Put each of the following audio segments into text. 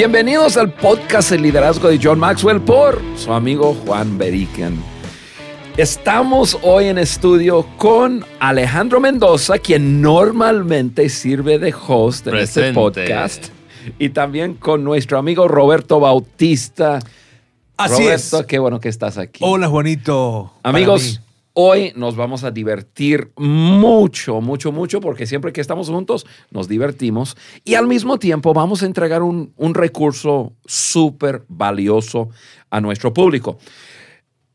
Bienvenidos al podcast El Liderazgo de John Maxwell por su amigo Juan Beriken. Estamos hoy en estudio con Alejandro Mendoza, quien normalmente sirve de host en este podcast, y también con nuestro amigo Roberto Bautista. Así Roberto, es. qué bueno que estás aquí. Hola, Juanito. Para Amigos, mí. Hoy nos vamos a divertir mucho, mucho, mucho, porque siempre que estamos juntos nos divertimos y al mismo tiempo vamos a entregar un, recurso súper valioso a nuestro público.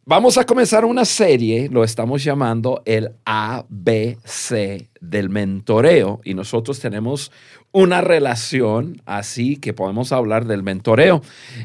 Vamos a comenzar una serie, lo estamos llamando el ABC del mentoreo y nosotros tenemos una relación así que podemos hablar del mentoreo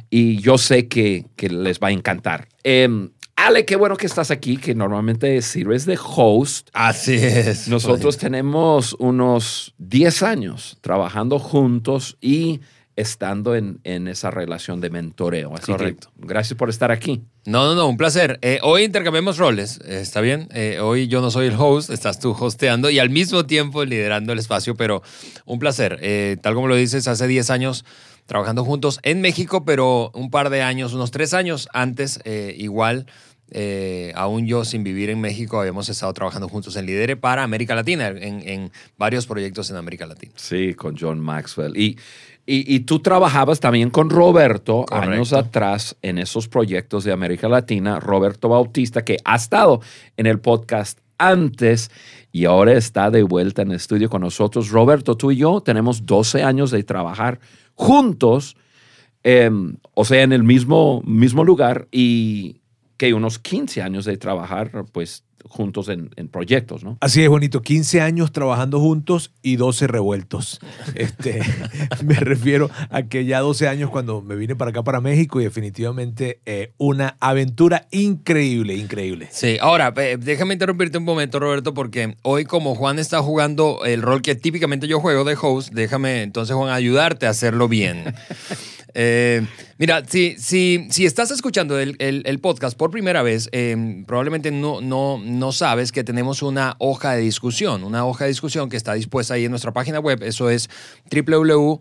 y yo sé que, que les va a encantar. Em, Ale, qué bueno que estás aquí, que normalmente sirves de host. Así es. Nosotros tenemos unos 10 años trabajando juntos y estando en, en esa relación de mentoreo. Así Correcto. que gracias por estar aquí. No, no, no, un placer. Eh, hoy intercambiamos roles, eh, ¿está bien? Eh, hoy yo no soy el host, estás tú hosteando y al mismo tiempo liderando el espacio, pero un placer. Eh, tal como lo dices, hace 10 años trabajando juntos en México, pero un par de años, unos tres años antes, igual, eh, aún yo sin vivir en México, habíamos estado trabajando juntos en Lidere para América Latina, en, en varios proyectos en América Latina. Sí, con John Maxwell. Y, y, y tú trabajabas también con Roberto Correcto. años atrás en esos proyectos de América Latina, Roberto Bautista, que ha estado en el podcast antes y ahora está de vuelta en el estudio con nosotros. Roberto, tú y yo tenemos 12 años de trabajar juntos, eh, o sea, en el mismo, mismo lugar y que unos 15 años de trabajar pues juntos en, en proyectos, ¿no? Así es, bonito. 15 años trabajando juntos y 12 revueltos. Este, me refiero a que ya 12 años cuando me vine para acá, para México, y definitivamente eh, una aventura increíble, increíble. Sí, ahora, eh, déjame interrumpirte un momento, Roberto, porque hoy como Juan está jugando el rol que típicamente yo juego de host, déjame entonces, Juan, ayudarte a hacerlo bien. Eh, mira, si, si, si estás escuchando el, el- podcast por primera vez, eh, probablemente no, no, no sabes que tenemos una hoja de discusión, una hoja de discusión que está dispuesta ahí en nuestra página web. Eso es www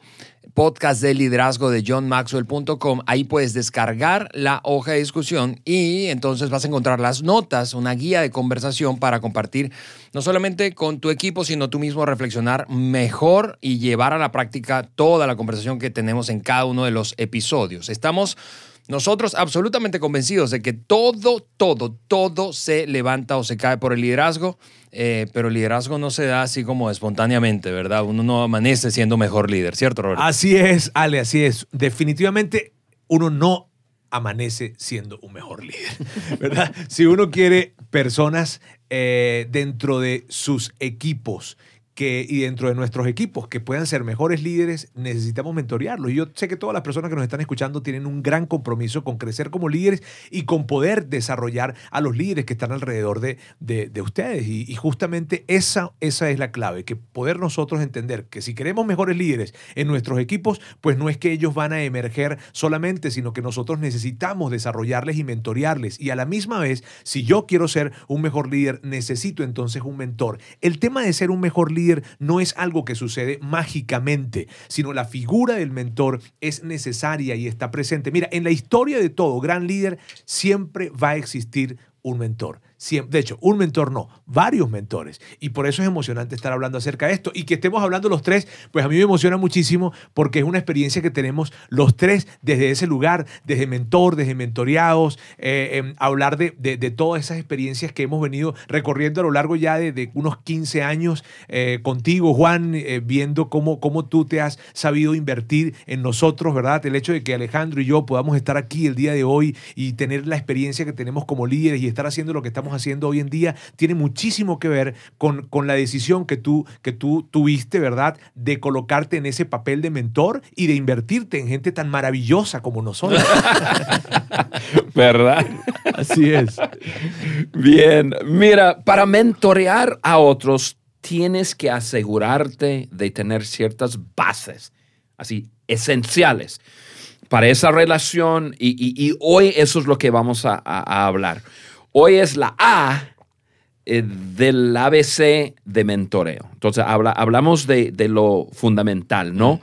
podcast de liderazgo de johnmaxwell.com. Ahí puedes descargar la hoja de discusión y entonces vas a encontrar las notas, una guía de conversación para compartir no solamente con tu equipo, sino tú mismo reflexionar mejor y llevar a la práctica toda la conversación que tenemos en cada uno de los episodios. Estamos nosotros absolutamente convencidos de que todo, todo, todo se levanta o se cae por el liderazgo, eh, pero el liderazgo no se da así como espontáneamente, ¿verdad? Uno no amanece siendo mejor líder, ¿cierto, Roberto? Así es, Ale, así es. Definitivamente uno no amanece siendo un mejor líder, ¿verdad? Si uno quiere personas eh, dentro de sus equipos que, y dentro de nuestros equipos que puedan ser mejores líderes, necesitamos mentorearlos. Y yo sé que todas las personas que nos están escuchando tienen un gran compromiso con crecer como líderes y con poder desarrollar a los líderes que están alrededor de, de- de ustedes. Y, y justamente esa, esa es la clave, que poder nosotros entender que si queremos mejores líderes en nuestros equipos, pues no es que ellos van a emerger solamente, sino que nosotros necesitamos desarrollarles y mentorearles. Y a la misma vez, si yo quiero ser un mejor líder, necesito entonces un mentor. El tema de ser un mejor líder no es algo que sucede mágicamente, sino la figura del mentor es necesaria y está presente. Mira, en la historia de todo gran líder siempre va a existir un mentor. De hecho, un mentor no, varios mentores. Y por eso es emocionante estar hablando acerca de esto. Y que estemos hablando los tres, pues a mí me emociona muchísimo porque es una experiencia que tenemos los tres desde ese lugar, desde mentor, desde mentoreados, eh, em, hablar de, de- todas esas experiencias que hemos venido recorriendo a lo largo ya de, de unos 15 años eh, contigo, Juan, eh, viendo cómo, cómo tú te has sabido invertir en nosotros, ¿verdad? El hecho de que Alejandro y yo podamos estar aquí el día de hoy y tener la experiencia que tenemos como líderes y estar haciendo lo que estamos haciendo hoy en día tiene muchísimo que ver con, con la decisión que tú, que tú tuviste, ¿verdad? De colocarte en ese papel de mentor y de invertirte en gente tan maravillosa como nosotros. ¿Verdad? Así es. Bien, mira, para mentorear a otros tienes que asegurarte de tener ciertas bases, así, esenciales para esa relación y, y- y hoy eso es lo que vamos a, a- a hablar. Hoy es la A eh, del ABC de mentoreo. Entonces, habla, hablamos de, de lo fundamental, ¿no?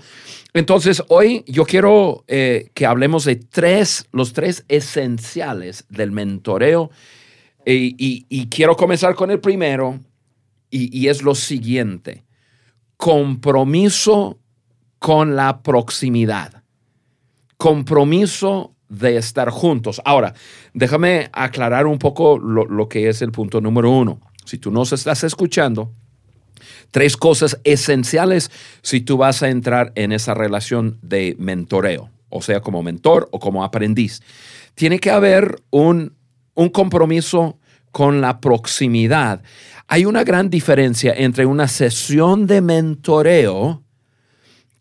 Entonces, hoy yo quiero eh, que hablemos de tres, los tres esenciales del mentoreo. Y, y- y quiero comenzar con el primero, y, y es lo siguiente. Compromiso con la proximidad. Compromiso de estar juntos. Ahora, déjame aclarar un poco lo, lo que es el punto número uno. Si tú nos estás escuchando, tres cosas esenciales si tú vas a entrar en esa relación de mentoreo, o sea, como mentor o como aprendiz. Tiene que haber un, un compromiso con la proximidad. Hay una gran diferencia entre una sesión de mentoreo,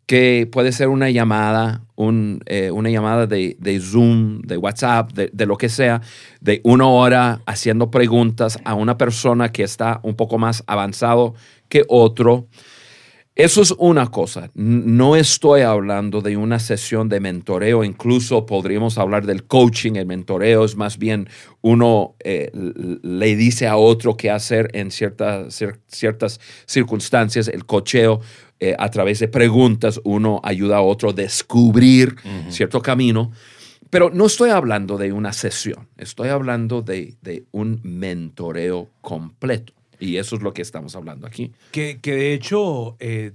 que puede ser una llamada, un, eh, una llamada de, de Zoom, de WhatsApp, de, de lo que sea, de una hora haciendo preguntas a una persona que está un poco más avanzado que otro. Eso es una cosa. No estoy hablando de una sesión de mentoreo, incluso podríamos hablar del coaching. El mentoreo es más bien uno eh, le dice a otro qué hacer en ciertas, cier- ciertas circunstancias. El cocheo, eh, a través de preguntas, uno ayuda a otro a descubrir cierto camino. Pero no estoy hablando de una sesión, estoy hablando de, de un mentoreo completo. Y eso es lo que estamos hablando aquí. Que, que de hecho, eh,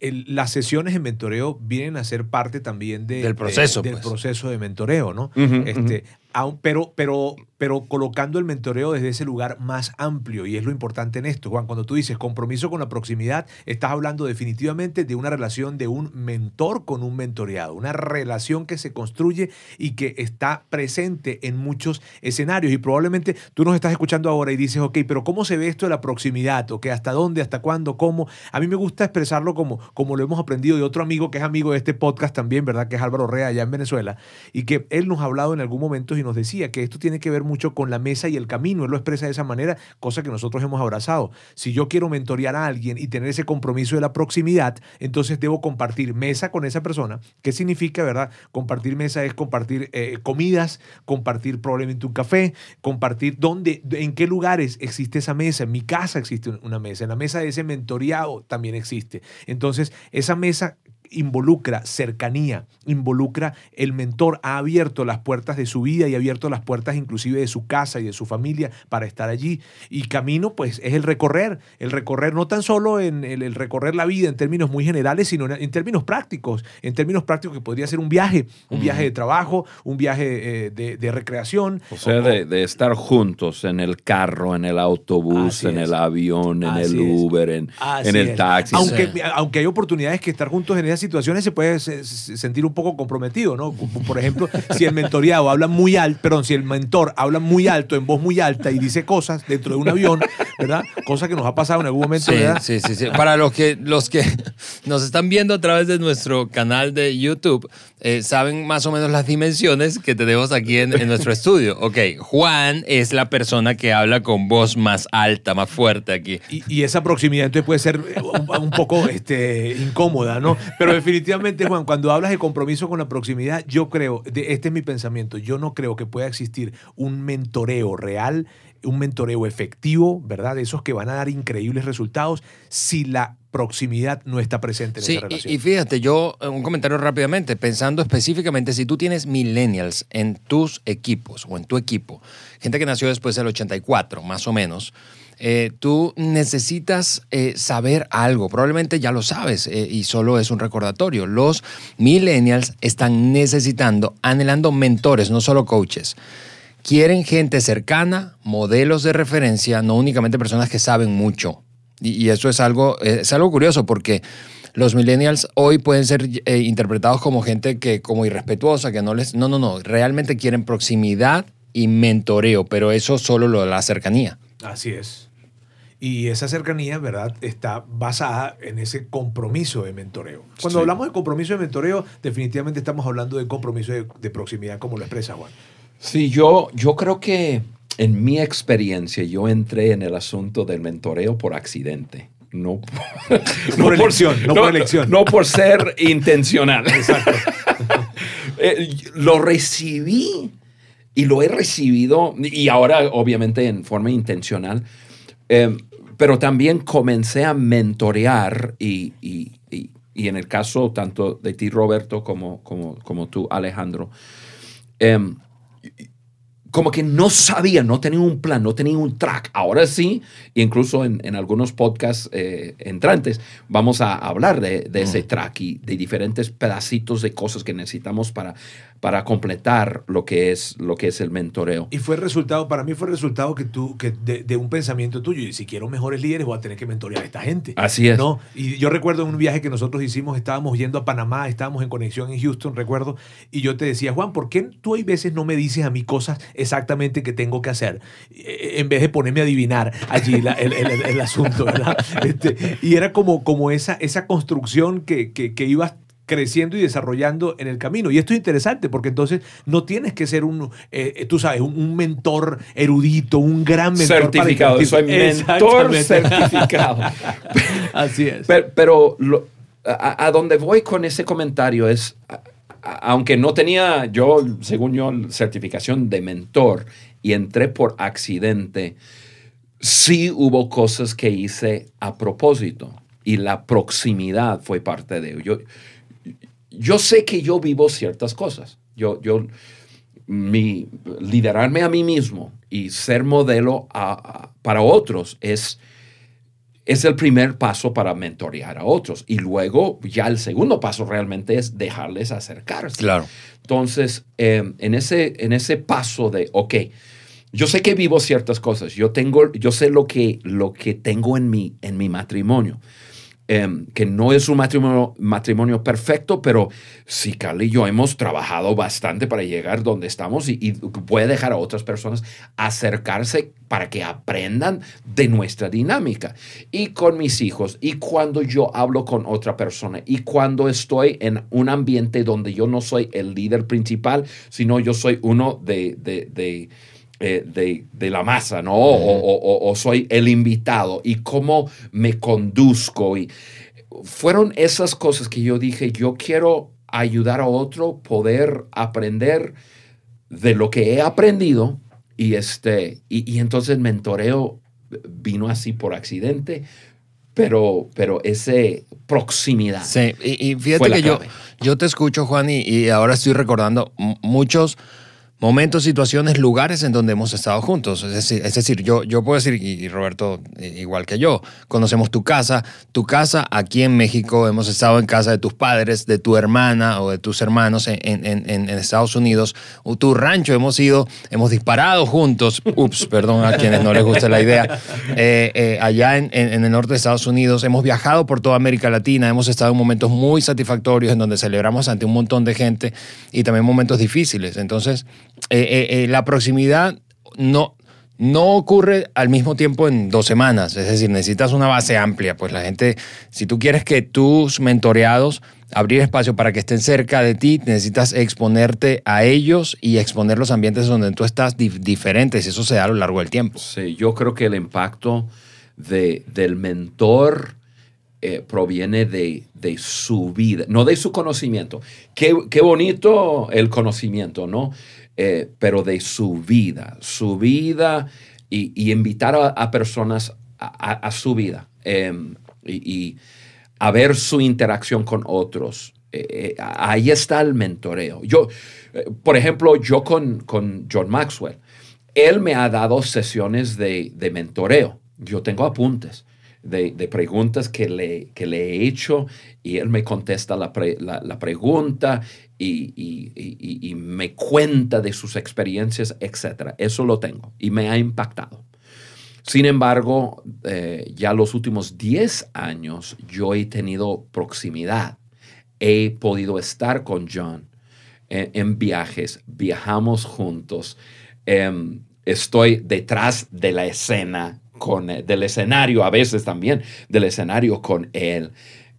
el- las sesiones de mentoreo vienen a ser parte también de- Del proceso, de- del pues. proceso de mentoreo, ¿no? Este, aun- pero, pero, pero colocando el mentoreo desde ese lugar más amplio, y es lo importante en esto, Juan, cuando tú dices compromiso con la proximidad, estás hablando definitivamente de una relación de un mentor con un mentoreado, una relación que se construye y que está presente en muchos escenarios. Y probablemente tú nos estás escuchando ahora y dices, ok, pero ¿cómo se ve esto de la proximidad? ¿O hasta dónde, hasta cuándo, cómo? A mí me gusta expresarlo como, como lo hemos aprendido de otro amigo que es amigo de este podcast también, ¿verdad? Que es Álvaro Rea allá en Venezuela, y que él nos ha hablado en algún momento y nos decía que esto tiene que ver mucho con la mesa y el camino. Él lo expresa de esa manera, cosa que nosotros hemos abrazado. Si yo quiero mentorear a alguien y tener ese compromiso de la proximidad, entonces debo compartir mesa con esa persona. ¿Qué significa, verdad? Compartir mesa es compartir eh, comidas, compartir probablemente un café, compartir dónde, en qué lugares existe esa mesa. En mi casa existe una mesa, en la mesa de ese mentoreado también existe. Entonces, esa mesa involucra cercanía, involucra el mentor ha abierto las puertas de su vida y ha abierto las puertas inclusive de su casa y de su familia para estar allí. Y camino pues es el recorrer, el recorrer no tan solo en el, el recorrer la vida en términos muy generales, sino en, en términos prácticos, en términos prácticos que podría ser un viaje, un viaje de trabajo, un viaje eh, de, de recreación. O sea, de, de estar juntos en el carro, en el autobús, en es. el avión, en Así el. Uber, en, el taxi. Aunque, Sí. aunque hay oportunidades que estar juntos en esas situaciones se puede se- se- sentir un poco comprometido, ¿no? Por ejemplo, si el mentoreado habla muy alto, perdón, si el mentor habla muy alto, en voz muy alta y dice cosas dentro de un avión, ¿verdad? Cosa que nos ha pasado en algún momento, Sí, ¿verdad? sí, sí, sí. Para los que, los que nos están viendo a través de nuestro canal de YouTube, eh, saben más o menos las dimensiones que tenemos aquí en, en nuestro estudio. Ok, Juan es la persona que habla con voz más alta, más fuerte aquí. Y, y esa proximidad entonces puede ser un, un poco este, incómoda, ¿no? Pero definitivamente, Juan, cuando hablas de compromiso con la proximidad, yo creo, de- este es mi pensamiento, yo no creo que pueda existir un mentoreo real, un mentoreo efectivo, ¿verdad? De esos que van a dar increíbles resultados si la proximidad no está presente en Sí, esa relación. y, y fíjate, yo, eh, un comentario rápidamente, pensando específicamente, si tú tienes millennials en tus equipos o en tu equipo, gente que nació después del 84, más o menos, eh, tú necesitas eh, saber algo, probablemente ya lo sabes eh, y solo es un recordatorio. Los millennials están necesitando, anhelando mentores, no solo coaches. Quieren gente cercana, modelos de referencia, no únicamente personas que saben mucho. Y, eso es algo, es algo curioso porque los millennials hoy pueden ser interpretados como gente que como irrespetuosa, que no les... No, no, no. Realmente quieren proximidad y mentoreo, pero eso solo lo la cercanía. Así es. Y esa cercanía, ¿verdad?, está basada en ese compromiso de mentoreo. Cuando Sí. hablamos de compromiso de mentoreo, definitivamente estamos hablando de compromiso de, de proximidad, como lo expresa Juan. Sí, yo, yo creo que en mi experiencia yo entré en el asunto del mentoreo por accidente. No, No por elección, no por elección. No por ser intencional. Eh, lo recibí y lo he recibido, y ahora obviamente en forma intencional, Em, pero también comencé a mentorear y, y- y- y en el caso tanto de ti, Roberto, como, como, como tú, Alejandro, em, como que no sabía, no tenía un plan, no tenía un track. Ahora sí, incluso en, en algunos podcasts eh, entrantes, vamos a hablar de, de ese track y de diferentes pedacitos de cosas que necesitamos para, para completar lo que, es, lo que es el mentoreo. Y fue el resultado, para mí fue el resultado que tú, que de, de un pensamiento tuyo. Y si quiero mejores líderes, voy a tener que mentorear a esta gente. Así es. ¿no? Y yo recuerdo en un viaje que nosotros hicimos, estábamos yendo a Panamá, estábamos en conexión en Houston, recuerdo, y yo te decía, Juan, ¿por qué tú hay veces no me dices a mí cosas exactamente que tengo que hacer? Eh, En vez de ponerme a adivinar allí la- el, el- el- el asunto, ¿verdad? Este, y era como, como esa, esa construcción que, que, que ibas creciendo y desarrollando en el camino. Y esto es interesante porque entonces no tienes que ser un, eh, tú sabes, un, un mentor erudito, un gran mentor. para certificado, soy impartir- mentor certificado. Así es. Pero, pero lo- a, a donde voy con ese comentario es, aunque no tenía yo, según yo, certificación de mentor y entré por accidente, sí hubo cosas que hice a propósito y la proximidad fue parte de ello. Yo, sé que yo vivo ciertas cosas. Yo, yo, mi, liderarme a mí mismo y ser modelo para otros es, es el primer paso para mentorear a otros. Y luego ya el segundo paso realmente es dejarles acercarse. Claro. Entonces, eh, en, ese, en ese paso de, ok, yo sé que vivo ciertas cosas, yo, tengo, yo sé lo que, lo que tengo en mi, en mi matrimonio, em, que no es un matrimonio, matrimonio perfecto, pero sí, Carly y yo hemos trabajado bastante para llegar donde estamos y, y a dejar a otras personas acercarse para que aprendan de nuestra dinámica. Y con mis hijos, y cuando yo hablo con otra persona, y cuando estoy en un ambiente donde yo no soy el líder principal, sino yo soy uno de eh, de, de la masa, ¿no? O, o- o- o soy el invitado y cómo me conduzco. Y fueron esas cosas que yo dije, yo quiero ayudar a otro, poder aprender de lo que he aprendido y, este, y, y entonces el mentoreo vino así por accidente, pero, pero ese proximidad. Sí, y, fíjate que yo, clave. yo te escucho, Juan, y, y ahora estoy recordando muchos momentos, situaciones, lugares en donde hemos estado juntos. Es decir, yo, yo puedo decir, y, Roberto, i- igual que yo, conocemos tu casa, tu casa aquí en México, hemos estado en casa de tus padres, de tu hermana o de tus hermanos en, Estados Unidos, o tu rancho, hemos ido, hemos disparado juntos, ups, perdón a quienes no les guste la idea, eh, eh, allá en el norte de Estados Unidos, hemos viajado por toda América Latina, hemos estado en momentos muy satisfactorios en donde celebramos ante un montón de gente y también momentos difíciles. Entonces, eh, eh, eh, la proximidad no, no ocurre al mismo tiempo en dos semanas, es decir, necesitas una base amplia, pues la gente, si tú quieres que tus mentoreados abrir espacio para que estén cerca de ti, necesitas exponerte a ellos y exponer los ambientes donde tú estás dif- diferentes, eso se da a lo largo del tiempo. Sí, yo creo que el impacto de, del mentor eh, proviene de, de su vida, no de su conocimiento. Qué, qué bonito el conocimiento, ¿no? Eh, pero de su vida, su vida y, invitar a, personas a, su vida em, y, a ver su interacción con otros. Eh, eh, ahí está el mentoreo. Yo, por ejemplo, yo con, con John Maxwell, él me ha dado sesiones de, de mentoreo. Yo tengo apuntes de, preguntas que le, que le he hecho y él me contesta la, pre- la- pregunta y, y- me cuenta de sus experiencias, etc. Eso lo tengo y me ha impactado. Sin embargo, eh, ya los últimos 10 años yo he tenido proximidad. He podido estar con John en, en viajes, viajamos juntos. Em, estoy detrás de la escena, con, eh, del escenario a veces también, del escenario con él.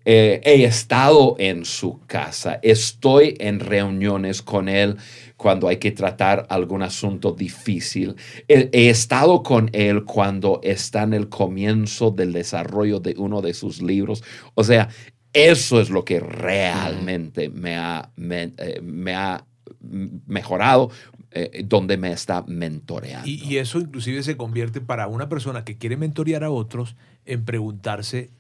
Eh, he estado en su casa, estoy en reuniones con él cuando hay que tratar algún asunto difícil. He, he estado con él cuando está en el comienzo del desarrollo de uno de sus libros. O sea, eso es lo que realmente me ha, me, eh, me ha mejorado, eh, donde me está mentoreando. Y, eso inclusive se convierte para una persona que quiere mentorear a otros en preguntarse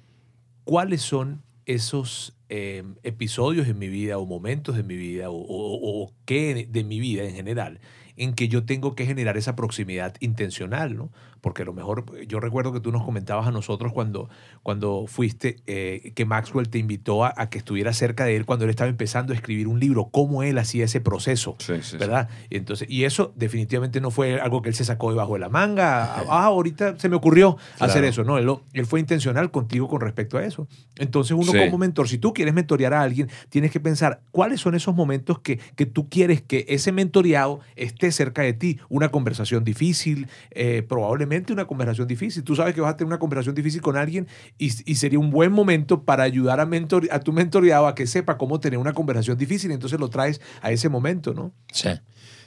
cuáles son esos eh, episodios en mi vida o momentos de mi vida o- o qué de mi vida en general en que yo tengo que generar esa proximidad intencional, ¿no? Porque a lo mejor, yo recuerdo que tú nos comentabas a nosotros cuando, cuando fuiste, eh, que Maxwell te invitó a, a que estuviera cerca de él cuando él estaba empezando a escribir un libro, cómo él hacía ese proceso. Sí, sí, sí. ¿verdad? Y, entonces, y eso definitivamente no fue algo que él se sacó debajo de la manga. Ah, ahorita se me ocurrió hacer eso. No, él, lo- él fue intencional contigo con respecto a eso. Entonces, uno como mentor, si tú quieres mentorear a alguien, tienes que pensar cuáles son esos momentos que, que tú quieres que ese mentoreado esté cerca de ti. Una conversación difícil, eh, probablemente una conversación difícil. Tú sabes que vas a tener una conversación difícil con alguien y, sería un buen momento para ayudar a, mentor, a tu mentoreado a que sepa cómo tener una conversación difícil. Entonces lo traes a ese momento, ¿no? Sí.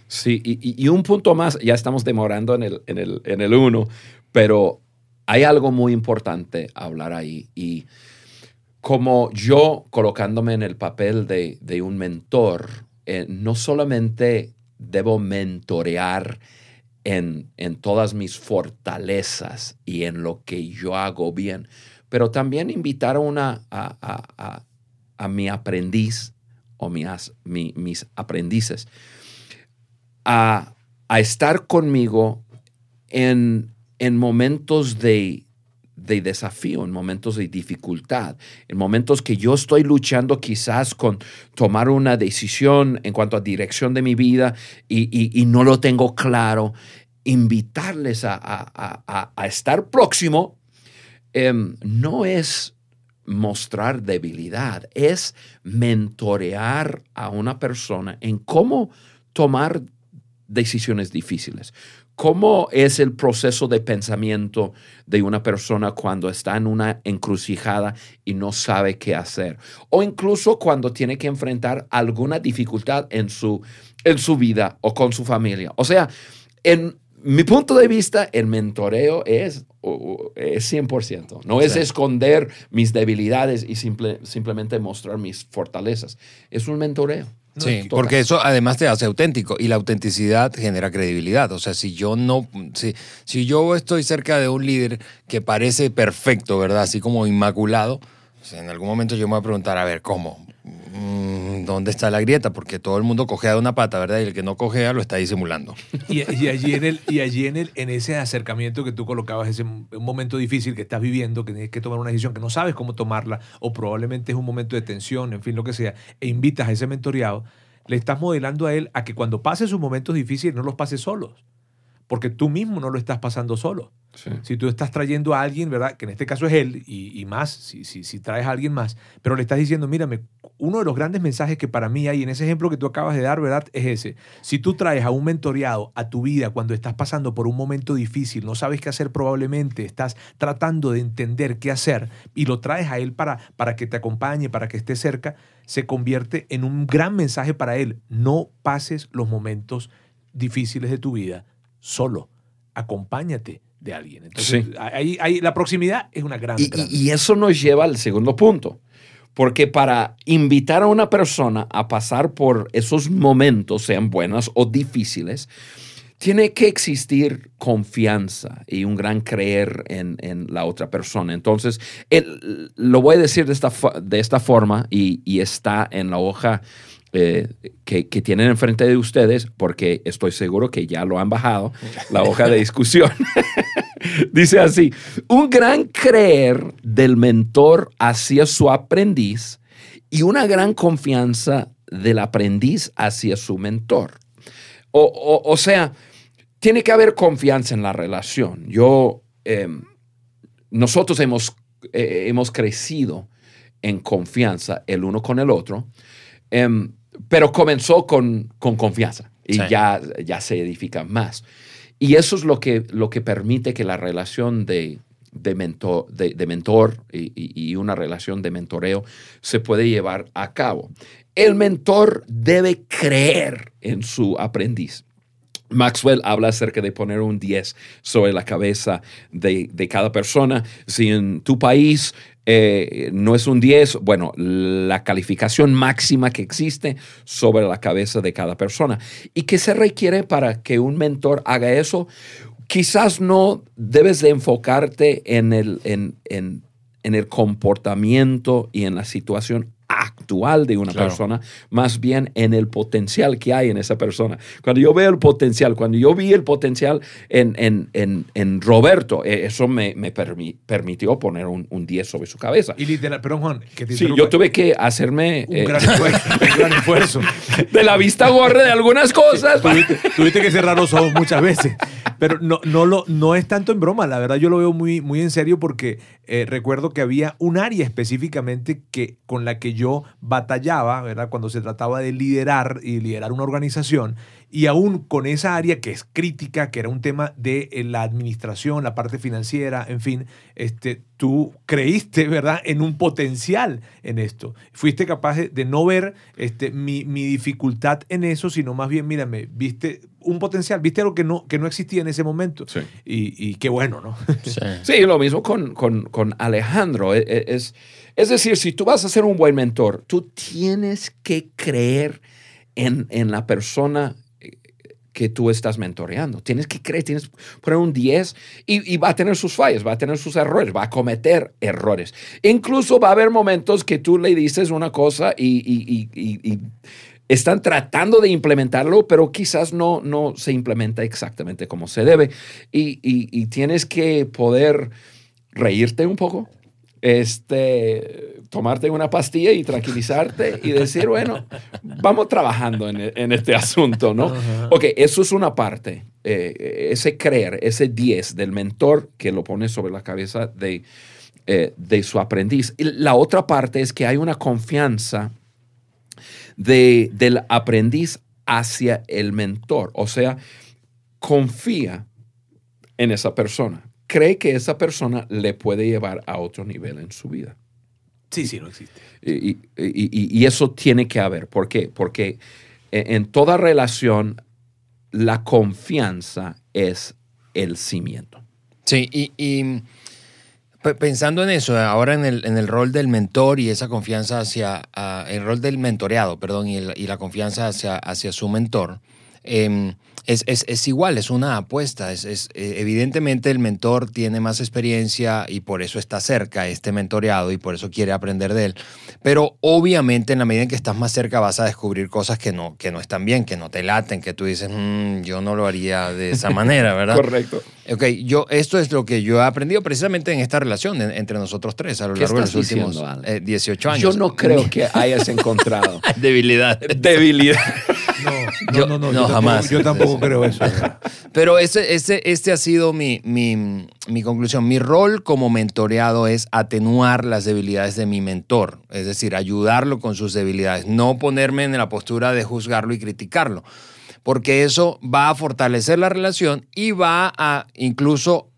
Sí, y, un punto más, ya estamos demorando en el, en, el, en el uno, pero hay algo muy importante hablar ahí. Y como yo colocándome en el papel de, de un mentor, eh, no solamente debo mentorear en, en todas mis fortalezas y en lo que yo hago bien, pero también invitar a, una, a, a- a- a mi aprendiz o mi as- mi- mis aprendices a, a estar conmigo en, en momentos de, de desafío, en momentos de dificultad, en momentos que yo estoy luchando quizás con tomar una decisión en cuanto a dirección de mi vida y, y- no lo tengo claro, invitarles a- a- a estar próximo em, no es mostrar debilidad, es mentorear a una persona en cómo tomar decisiones difíciles. ¿Cómo es el proceso de pensamiento de una persona cuando está en una encrucijada y no sabe qué hacer? O incluso cuando tiene que enfrentar alguna dificultad en su, en su vida o con su familia. O sea, en mi punto de vista, el mentoreo es, es 100%. No es esconder mis debilidades y simple- simplemente mostrar mis fortalezas. Es un mentoreo. Sí, porque eso además te hace auténtico y la autenticidad genera credibilidad. O sea, si yo no, si, si yo estoy cerca de un líder que parece perfecto, ¿verdad? Así como inmaculado, pues en algún momento yo me voy a preguntar, a ver, ¿cómo? Mm, ¿Dónde está la grieta? Porque todo el mundo cojea de una pata, ¿verdad? Y el que no cojea lo está disimulando. Y, allí, en, el, y allí en, el, en ese acercamiento que tú colocabas, ese un momento difícil que estás viviendo, que tienes que tomar una decisión que no sabes cómo tomarla, o probablemente es un momento de tensión, en fin, lo que sea, e invitas a ese mentoreado, le estás modelando a él a que cuando pase sus momentos difíciles no los pase solos, porque tú mismo no lo estás pasando solo. Sí. Si tú estás trayendo a alguien, ¿verdad? Que en este caso es él y, y más, si, si, si traes a alguien más, pero le estás diciendo, mírame, uno de los grandes mensajes que para mí hay en ese ejemplo que tú acabas de dar, ¿verdad? Es ese. Si tú traes a un mentoreado a tu vida cuando estás pasando por un momento difícil, no sabes qué hacer probablemente, estás tratando de entender qué hacer y lo traes a él para, para que te acompañe, para que esté cerca, se convierte en un gran mensaje para él. No pases los momentos difíciles de tu vida solo. Acompáñate de alguien. Entonces, Sí. ahí, ahí la proximidad es una gran, Y, gran- y- eso nos lleva al segundo punto. Porque para invitar a una persona a pasar por esos momentos, sean buenas o difíciles, tiene que existir confianza y un gran creer en, en la otra persona. Entonces, el- lo voy a decir de esta, de esta forma y, y está en la hoja eh, que, tienen enfrente de ustedes, porque estoy seguro que ya lo han bajado, la hoja de discusión. Dice así, un gran creer del mentor hacia su aprendiz y una gran confianza del aprendiz hacia su mentor. O, o- o sea, tiene que haber confianza en la relación. Yo, em, nosotros hemos, eh, hemos crecido en confianza el uno con el otro, em, pero comenzó con, con confianza y Sí. ya, ya se edifica más. Y eso es lo que, lo que permite que la relación de, de, mentor, de, de mentor y, y- y una relación de mentoreo se puede llevar a cabo. El mentor debe creer en su aprendiz. Maxwell habla acerca de poner un 10 sobre la cabeza de, de cada persona. Si en tu país eh, no es un 10, bueno, la calificación máxima que existe sobre la cabeza de cada persona. ¿Y qué se requiere para que un mentor haga eso? Quizás no debes de enfocarte en el, en, en, en el comportamiento y en la situación actual de una persona, más bien en el potencial que hay en esa persona. Cuando yo veo el potencial, cuando yo vi el potencial en, en, en, en Roberto, eh, eso me, me permitió poner un, un, 10 sobre su cabeza. Y literal, perdón Juan, que sí, yo tuve que hacerme... Un, eh, gran, esfuerzo, un gran, esfuerzo, De la vista gorda de algunas cosas. tuviste, tuviste, que cerrar los ojos muchas veces. Pero no, no, lo, no es tanto en broma, la verdad yo lo veo muy, muy en serio porque eh, recuerdo que había un área específicamente que, con la que yo batallaba, ¿verdad? Cuando se trataba de liderar y liderar una organización. Y aún con esa área que es crítica, que era un tema de eh, la administración, la parte financiera, en fin, este, tú creíste, ¿verdad?, en un potencial en esto. Fuiste capaz de, no ver este, mi, mi, dificultad en eso, sino más bien, mírame, viste un potencial, viste algo que no, que no existía en ese momento. Sí. Y, y, qué bueno, ¿no? Sí, sí lo mismo con, con, con Alejandro. E, e, es, es, decir, si tú vas a ser un buen mentor, tú tienes que creer en, en la persona que tú estás mentoreando. Tienes que creer, tienes que poner un 10 y, va a tener sus fallas, va a tener sus errores, va a cometer errores. Incluso va a haber momentos que tú le dices una cosa y, y están tratando de implementarlo, pero quizás no, no se implementa exactamente como se debe. y tienes que poder reírte un poco, este, tomarte una pastilla y tranquilizarte y decir, bueno, vamos trabajando en, este asunto, ¿no? Ok, eso es una parte, eh, ese creer, ese 10 del mentor que lo pone sobre la cabeza de, eh, de su aprendiz. Y la otra parte es que hay una confianza de, del aprendiz hacia el mentor, o sea, confía en esa persona cree que esa persona le puede llevar a otro nivel en su vida. Sí, sí, no existe. Y, y, eso tiene que haber. ¿Por qué? Porque en toda relación la confianza es el cimiento. Sí, y, pensando en eso, ahora en el, en el, rol del mentor y esa confianza hacia, el rol del mentoreado, perdón, y, la confianza hacia, hacia su mentor, eh, es, es, es, igual, es una apuesta. Es, es, eh, evidentemente el mentor tiene más experiencia y por eso está cerca, este mentoreado, y por eso quiere aprender de él. Pero obviamente en la medida en que estás más cerca vas a descubrir cosas que no, que no están bien, que no te laten, que tú dices, mm, yo no lo haría de esa manera, ¿verdad? Correcto. Ok, yo, esto es lo que yo he aprendido precisamente en esta relación entre nosotros tres a lo largo de los últimos 18 eh, años. Yo no creo que hayas encontrado debilidad. Debilidad. No, no, no, no, jamás. yo tampoco creo eso. Pero ese, ese, este ha sido mi, mi, mi, conclusión. Mi rol como mentoreado es atenuar las debilidades de mi mentor, es decir, ayudarlo con sus debilidades, no ponerme en la postura de juzgarlo y criticarlo, porque eso va a fortalecer la relación y va a incluso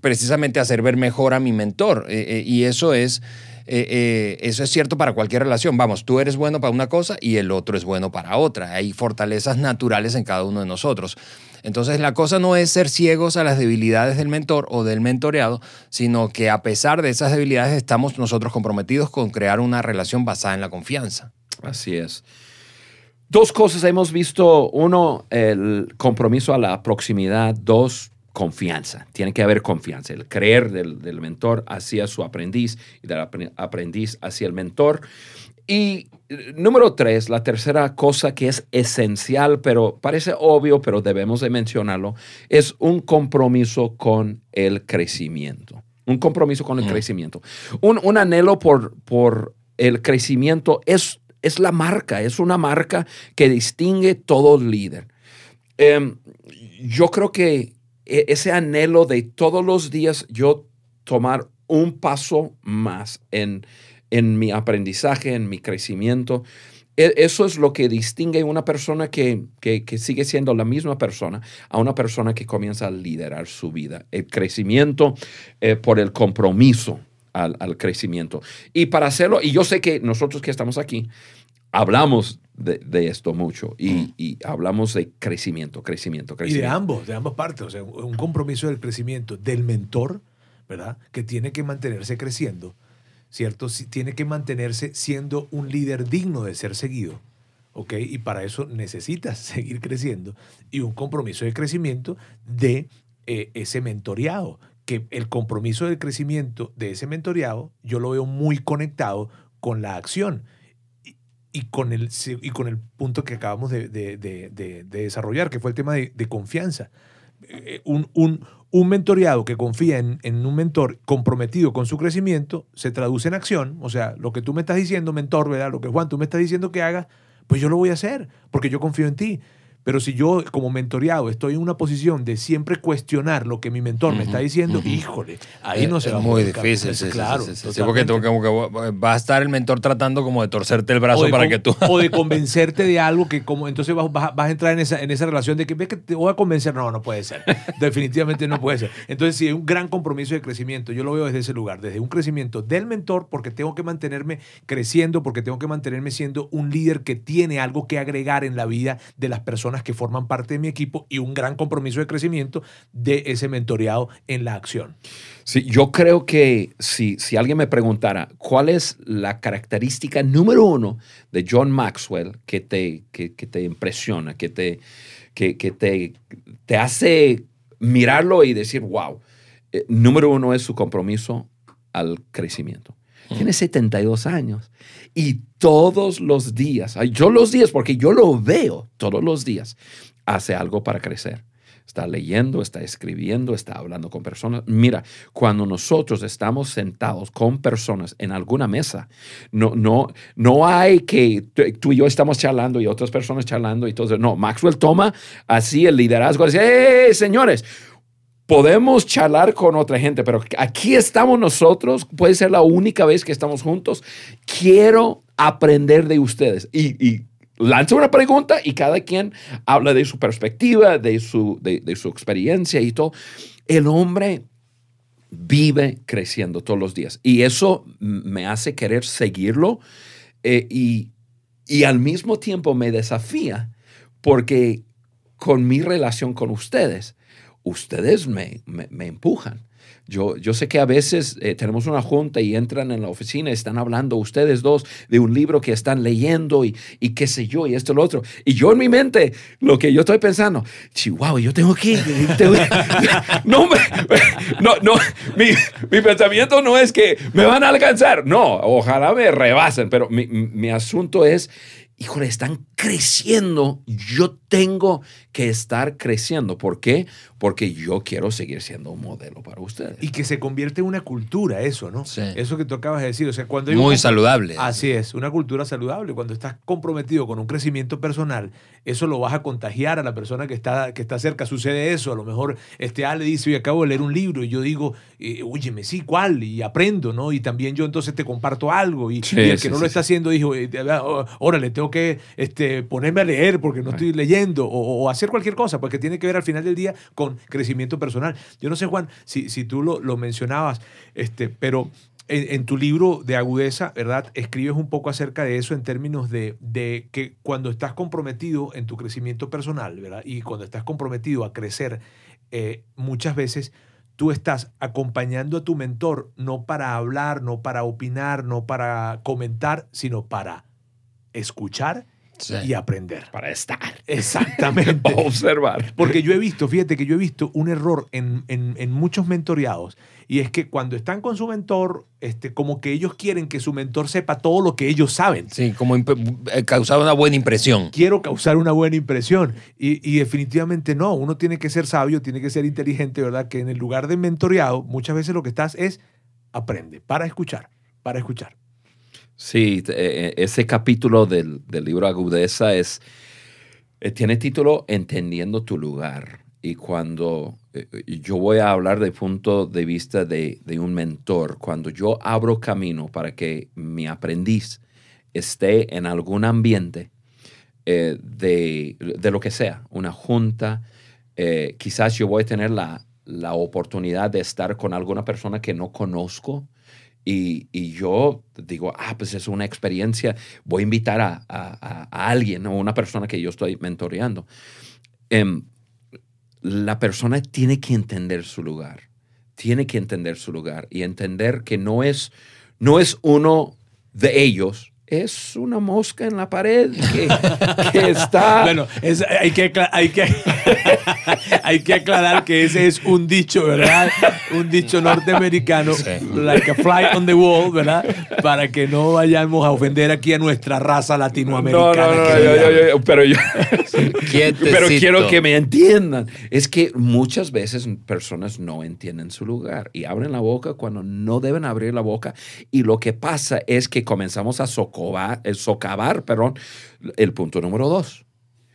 precisamente hacer ver mejor a mi mentor. Eh, eh, y eso es eh, eh, eso es cierto para cualquier relación. Vamos, tú eres bueno para una cosa y el otro es bueno para otra. Hay fortalezas naturales en cada uno de nosotros. Entonces la cosa no es ser ciegos a las debilidades del mentor o del mentoreado, sino que a pesar de esas debilidades estamos nosotros comprometidos con crear una relación basada en la confianza. Así es. Dos cosas hemos visto. Uno, el compromiso a la proximidad. Dos, confianza. Tiene que haber confianza, el creer del, mentor hacia su aprendiz y del aprendiz hacia el mentor. Y eh, número tres, la tercera cosa que es esencial, pero parece obvio, pero debemos de mencionarlo, es un compromiso con el crecimiento. Un compromiso con el crecimiento. Un, anhelo por, por el crecimiento es, es la marca, es una marca que distingue todo líder. Em, yo creo que ese anhelo de todos los días yo tomar un paso más en, en mi aprendizaje, en mi crecimiento. E, eso es lo que distingue a una persona que, sigue siendo la misma persona a una persona que comienza a liderar su vida. El crecimiento eh, por el compromiso al, al, crecimiento. Y para hacerlo, y yo sé que nosotros que estamos aquí, hablamos de, esto mucho y, y, hablamos de crecimiento, crecimiento, crecimiento. Y de ambos, de ambas partes, o sea, un compromiso del crecimiento del mentor, ¿verdad? Que tiene que mantenerse creciendo ¿cierto? Tiene que mantenerse siendo un líder digno de ser seguido. ¿ok? Y para eso necesitas seguir creciendo y un compromiso de crecimiento de eh, ese mentoreado, que el compromiso del crecimiento de ese mentoreado yo lo veo muy conectado con la acción y, con, el, y con el punto que acabamos de, desarrollar, que fue el tema de, confianza. Eh, un, un, un, mentoreado que confía en, en, un mentor comprometido con su crecimiento se traduce en acción. O sea, lo que tú me estás diciendo, mentor. Lo que Juan, tú me estás diciendo que haga, pues yo lo voy a hacer, porque yo confío en ti. Pero si yo como mentoreado estoy en una posición de siempre cuestionar lo que mi mentor me está diciendo, híjole, ahí no se es va muy difícil, sí, claro. Sí, porque va a estar el mentor tratando como de torcerte el brazo para que tú... o de convencerte de algo que como entonces vas, vas, a entrar en esa, en esa relación de que ves que te voy a convencer. No, no puede ser. Definitivamente no puede ser. Entonces si hay un gran compromiso de crecimiento, yo lo veo desde ese lugar, desde un crecimiento del mentor porque tengo que mantenerme creciendo, porque tengo que mantenerme siendo un líder que tiene algo que agregar en la vida de las personas que forman parte de mi equipo y un gran compromiso de crecimiento de ese mentoreado en la acción. Sí, yo creo que si, si alguien me preguntara cuál es la característica número uno de John Maxwell que te, que, te impresiona, que, te, que, te, te hace mirarlo y decir, wow, eh, número uno es su compromiso al crecimiento. Tiene 72 años y todos los días, yo los días, porque yo lo veo todos los días, hace algo para crecer. Está leyendo, está escribiendo, está hablando con personas. Mira, cuando nosotros estamos sentados con personas en alguna mesa, no, no, no hay que tú y yo estamos charlando y otras personas charlando y todo. No, Maxwell toma así el liderazgo. Dice, ¡Hey, señores! Podemos charlar con otra gente, pero aquí estamos nosotros, puede ser la única vez que estamos juntos. Quiero aprender de ustedes. Y, lanza una pregunta y cada quien habla de su perspectiva, de su, de, su experiencia y todo. El hombre vive creciendo todos los días y eso me hace querer seguirlo eh, y, y al mismo tiempo me desafía porque con mi relación con ustedes, ustedes me, me, empujan. Yo, yo, sé que a veces eh, tenemos una junta y entran en la oficina y están hablando ustedes dos de un libro que están leyendo y, y qué sé yo y esto y lo otro. Y yo en mi mente, lo que yo estoy pensando, chihuahua, yo tengo que... no, no, no mi, mi, pensamiento no es que me van a alcanzar. No, ojalá me rebasen, pero mi, mi asunto es híjole, están creciendo, yo tengo que estar creciendo. ¿Por qué? Porque yo quiero seguir siendo un modelo para ustedes. Y que se convierte en una cultura eso, ¿no? Sí. Eso que tú acabas de decir. O sea, cuando Muy saludable. Así es, una cultura saludable. Cuando estás comprometido con un crecimiento personal, eso lo vas a contagiar a la persona que está, que está cerca. Sucede eso. A lo mejor este A le dice, oye, acabo de leer un libro y yo digo, eh, óyeme, sí, ¿cuál? Y aprendo, ¿no? Y también yo entonces te comparto algo. Y, el que no lo está haciendo dijo, eh, órale, tengo que este, ponerme a leer porque no estoy leyendo o, hacer cualquier cosa, porque tiene que ver al final del día con crecimiento personal. Yo no sé, Juan, si, si tú lo, lo mencionabas, este, pero en, tu libro de agudeza, ¿verdad? Escribes un poco acerca de eso en términos de, de, que cuando estás comprometido en tu crecimiento personal, ¿verdad? Y cuando estás comprometido a crecer, eh, muchas veces tú estás acompañando a tu mentor no para hablar, no para opinar, no para comentar, sino para escuchar y aprender. Para estar. Exactamente. observar. Porque yo he visto, fíjate que yo he visto un error en, en, muchos mentoreados y es que cuando están con su mentor, este, como que ellos quieren que su mentor sepa todo lo que ellos saben. Sí, como eh, causar una buena impresión. Quiero causar una buena impresión. Y, y, definitivamente no, uno tiene que ser sabio, tiene que ser inteligente, ¿verdad? Que en el lugar de mentoreado, muchas veces lo que estás es aprende, para escuchar, para escuchar. Sí, eh, eh, ese capítulo del, libro Agudeza es, eh, tiene título Entendiendo tu lugar. Y cuando yo voy a hablar de punto de vista de, un mentor, cuando yo abro camino para que mi aprendiz esté en algún ambiente de, lo que sea, una junta, quizás yo voy a tener la, la oportunidad de estar con alguna persona que no conozco, y, yo digo, ah, pues es una experiencia, voy a invitar a, a, alguien o una persona que yo estoy mentoreando. Em, la persona tiene que entender su lugar, tiene que entender su lugar y entender que no es, no es uno de ellos, es una mosca en la pared que, que está... Bueno, es- hay, que, hay, que, hay que aclarar que ese es un dicho, ¿verdad? Un dicho norteamericano, like a fly on the wall, ¿verdad? Para que no vayamos a ofender aquí a nuestra raza no, latinoamericana. no, no, que yo- yo- yo- pero yo... Pero quiero que me entiendan. Es que muchas veces personas no entienden su lugar y abren la boca cuando no deben abrir la boca. Y lo que pasa es que comenzamos a socovar, eh, socavar perdón, el punto número dos.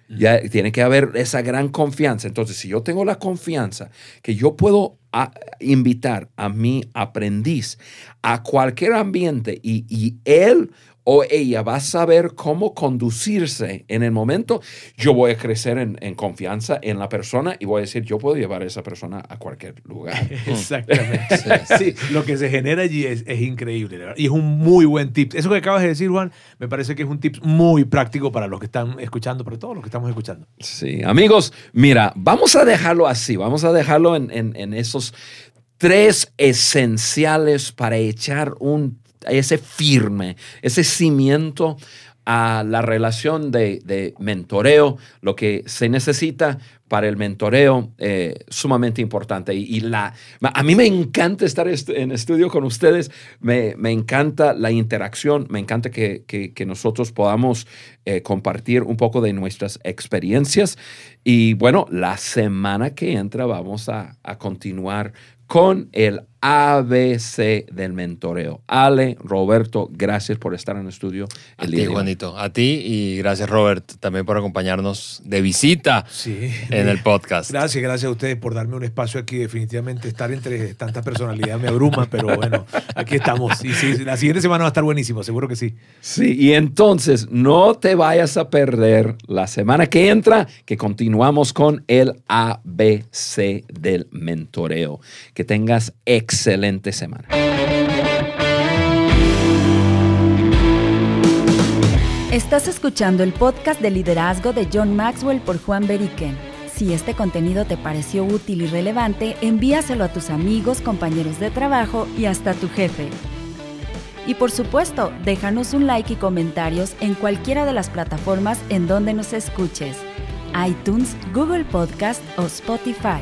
Ya tiene que haber esa gran confianza. Entonces, si yo tengo la confianza que yo puedo a- invitar a mi aprendiz a cualquier ambiente y, y él o ella va a saber cómo conducirse en el momento, yo voy a crecer en, en confianza en la persona y voy a decir, yo puedo llevar a esa persona a cualquier lugar. Exactamente. Sí, lo que se genera allí es, es increíble. ¿verdad? Y es un muy buen tip. Eso que acabas de decir, Juan, me parece que es un tip muy práctico para los que están escuchando, para todos los que estamos escuchando. Sí, amigos, mira, vamos a dejarlo así, vamos a dejarlo en, en- en esos tres esenciales para echar un, ese firme, ese cimiento a la relación de, de mentoreo, lo que se necesita para el mentoreo, eh, sumamente importante. Y, la, a mí me encanta estar est- en estudio con ustedes, me, me encanta la interacción, me encanta que, que- que nosotros podamos eh, compartir un poco de nuestras experiencias. Y bueno, la semana que entra vamos a, a continuar con el ABC del mentoreo. Ale, Roberto, gracias por estar en el estudio. A el ti, día de hoy. Juanito. A ti y gracias, Robert, también por acompañarnos de visita Sí. en el podcast. Gracias, gracias a ustedes por darme un espacio aquí. Definitivamente estar entre tanta personalidad me abruma, pero bueno, aquí estamos. Y sí, la siguiente semana va a estar buenísimo, seguro que sí. Sí, y entonces no te vayas a perder la semana que entra, que continuamos con el ABC del mentoreo. Que tengas excelente semana. Estás escuchando el podcast de liderazgo de John Maxwell por Juan Beriken. Si este contenido te pareció útil y relevante, envíaselo a tus amigos, compañeros de trabajo y hasta tu jefe. Y por supuesto, déjanos un like y comentarios en cualquiera de las plataformas en donde nos escuches. iTunes, Google Podcast o Spotify.